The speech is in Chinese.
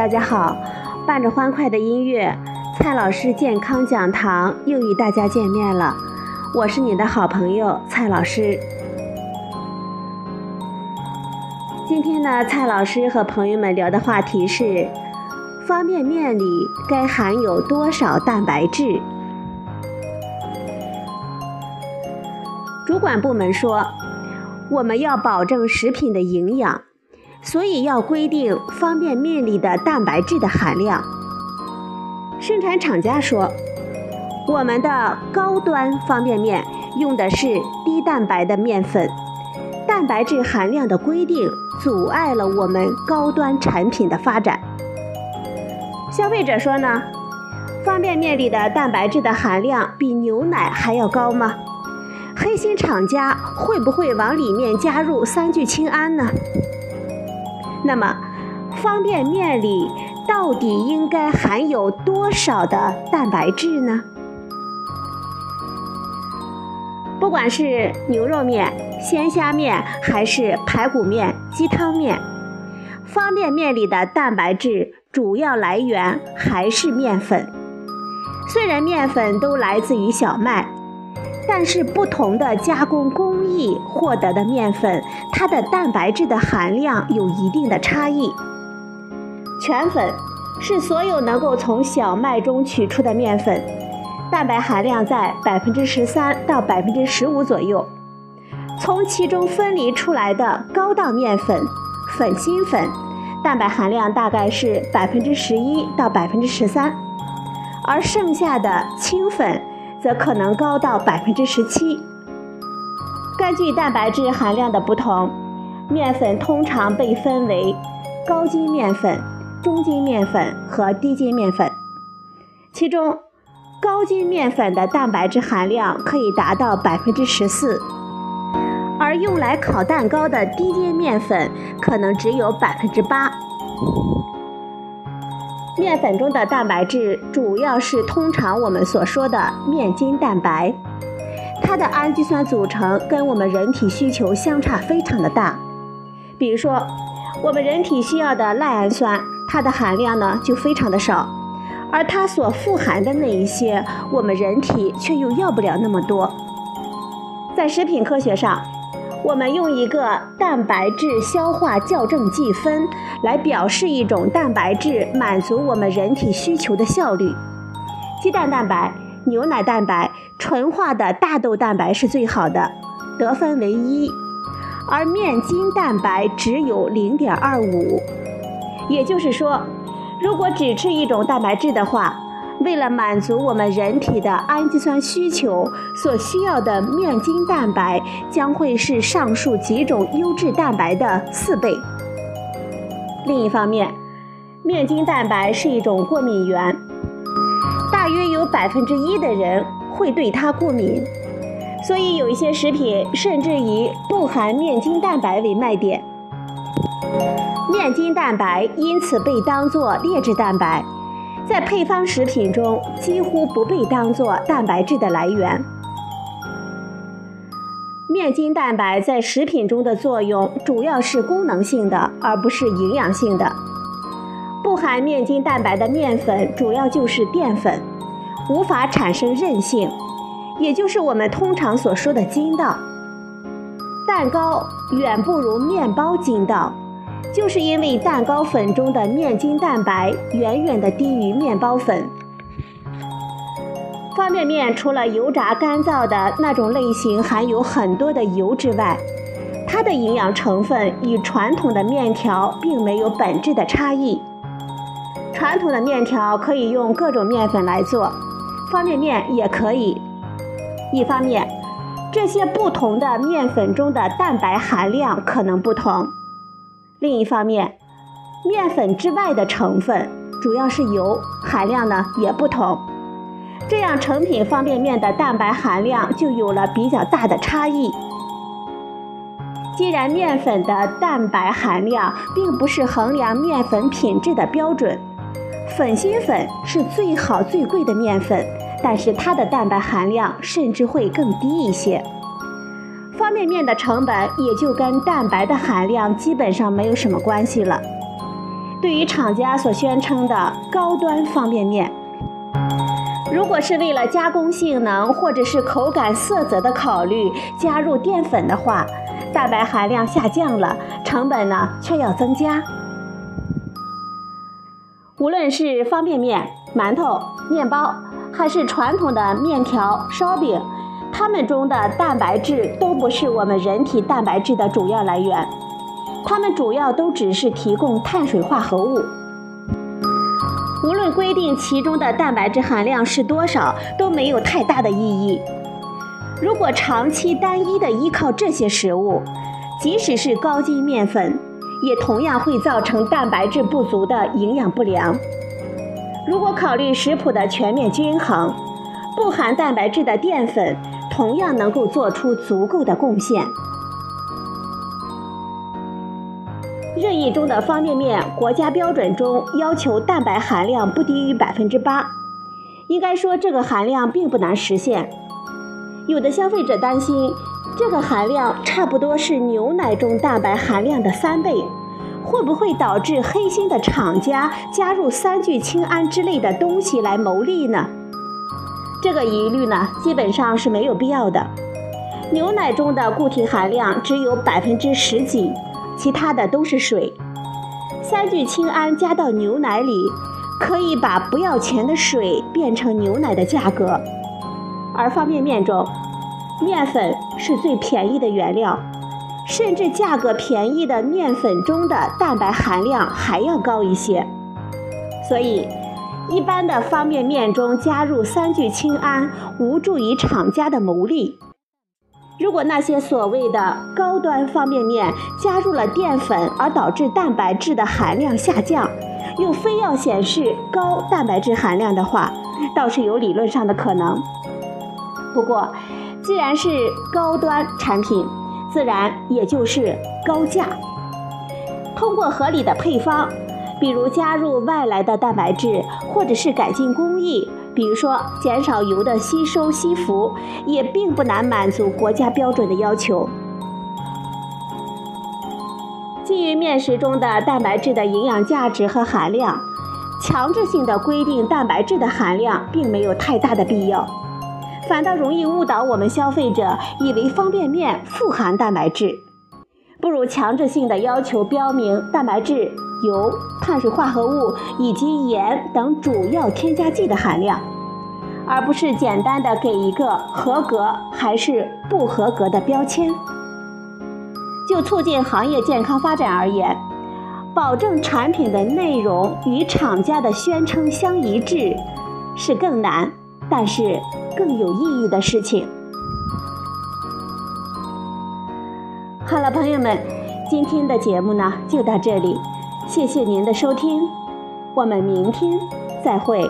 大家好！伴着欢快的音乐，蔡老师健康讲堂又与大家见面了。我是你的好朋友蔡老师。今天呢，蔡老师和朋友们聊的话题是：方便面里该含有多少蛋白质？主管部门说，我们要保证食品的营养。所以要规定方便面里的蛋白质的含量。生产厂家说，我们的高端方便面用的是低蛋白的面粉，蛋白质含量的规定阻碍了我们高端产品的发展。消费者说呢，方便面里的蛋白质的含量比牛奶还要高吗？黑心厂家会不会往里面加入三聚氰胺呢？那么，方便面里到底应该含有多少的蛋白质呢？不管是牛肉面、鲜虾面，还是排骨面、鸡汤面，方便面里的蛋白质主要来源还是面粉。虽然面粉都来自于小麦。但是不同的加工工艺获得的面粉，它的蛋白质的含量有一定的差异。全粉是所有能够从小麦中取出的面粉，蛋白含量在百分之十三到百分之十五左右。从其中分离出来的高档面粉、粉心粉，蛋白含量大概是百分之十一到百分之十三，而剩下的清粉。则可能高到百分之十七。根据蛋白质含量的不同，面粉通常被分为高筋面粉、中筋面粉和低筋面粉。其中，高筋面粉的蛋白质含量可以达到百分之十四，而用来烤蛋糕的低筋面粉可能只有百分之八。面粉中的蛋白质主要是通常我们所说的面筋蛋白，它的氨基酸组成跟我们人体需求相差非常的大。比如说，我们人体需要的赖氨酸，它的含量呢就非常的少，而它所富含的那一些，我们人体却又要不了那么多。在食品科学上。我们用一个蛋白质消化校正计分来表示一种蛋白质满足我们人体需求的效率。鸡蛋蛋白、牛奶蛋白、纯化的大豆蛋白是最好的，得分为一，而面筋蛋白只有零点二五。也就是说，如果只吃一种蛋白质的话，为了满足我们人体的氨基酸需求，所需要的面筋蛋白将会是上述几种优质蛋白的四倍。另一方面，面筋蛋白是一种过敏源，大约有百分之一的人会对它过敏，所以有一些食品甚至以不含面筋蛋白为卖点。面筋蛋白因此被当作劣质蛋白。在配方食品中几乎不被当作蛋白质的来源。面筋蛋白在食品中的作用主要是功能性的，而不是营养性的。不含面筋蛋白的面粉主要就是淀粉，无法产生韧性，也就是我们通常所说的筋道。蛋糕远不如面包筋道。就是因为蛋糕粉中的面筋蛋白远远的低于面包粉。方便面除了油炸干燥的那种类型含有很多的油之外，它的营养成分与传统的面条并没有本质的差异。传统的面条可以用各种面粉来做，方便面也可以。一方面，这些不同的面粉中的蛋白含量可能不同。另一方面，面粉之外的成分主要是油，含量呢也不同，这样成品方便面的蛋白含量就有了比较大的差异。既然面粉的蛋白含量并不是衡量面粉品质的标准，粉心粉是最好最贵的面粉，但是它的蛋白含量甚至会更低一些。方便面的成本也就跟蛋白的含量基本上没有什么关系了。对于厂家所宣称的高端方便面，如果是为了加工性能或者是口感色泽的考虑加入淀粉的话，蛋白含量下降了，成本呢却要增加。无论是方便面、馒头、面包，还是传统的面条、烧饼，它们中的蛋白质都不是我们人体蛋白质的主要来源，它们主要都只是提供碳水化合物。无论规定其中的蛋白质含量是多少，都没有太大的意义。如果长期单一的依靠这些食物，即使是高筋面粉。也同样会造成蛋白质不足的营养不良。如果考虑食谱的全面均衡，不含蛋白质的淀粉同样能够做出足够的贡献。热议中的方便面国家标准中要求蛋白含量不低于百分之八，应该说这个含量并不难实现。有的消费者担心。这个含量差不多是牛奶中蛋白含量的三倍，会不会导致黑心的厂家加入三聚氰胺之类的东西来牟利呢？这个疑虑呢，基本上是没有必要的。牛奶中的固体含量只有百分之十几，其他的都是水。三聚氰胺加到牛奶里，可以把不要钱的水变成牛奶的价格，而方便面中。面粉是最便宜的原料，甚至价格便宜的面粉中的蛋白含量还要高一些。所以，一般的方便面中加入三聚氰胺，无助于厂家的牟利。如果那些所谓的高端方便面加入了淀粉，而导致蛋白质的含量下降，又非要显示高蛋白质含量的话，倒是有理论上的可能。不过，既然是高端产品，自然也就是高价。通过合理的配方，比如加入外来的蛋白质，或者是改进工艺，比如说减少油的吸收吸附，也并不难满足国家标准的要求。基于面食中的蛋白质的营养价值和含量，强制性的规定蛋白质的含量，并没有太大的必要。反倒容易误导我们消费者，以为方便面富含蛋白质，不如强制性的要求标明蛋白质、油、碳水化合物以及盐等主要添加剂的含量，而不是简单的给一个合格还是不合格的标签。就促进行业健康发展而言，保证产品的内容与厂家的宣称相一致，是更难。但是更有意义的事情。好了，朋友们，今天的节目呢就到这里，谢谢您的收听，我们明天再会。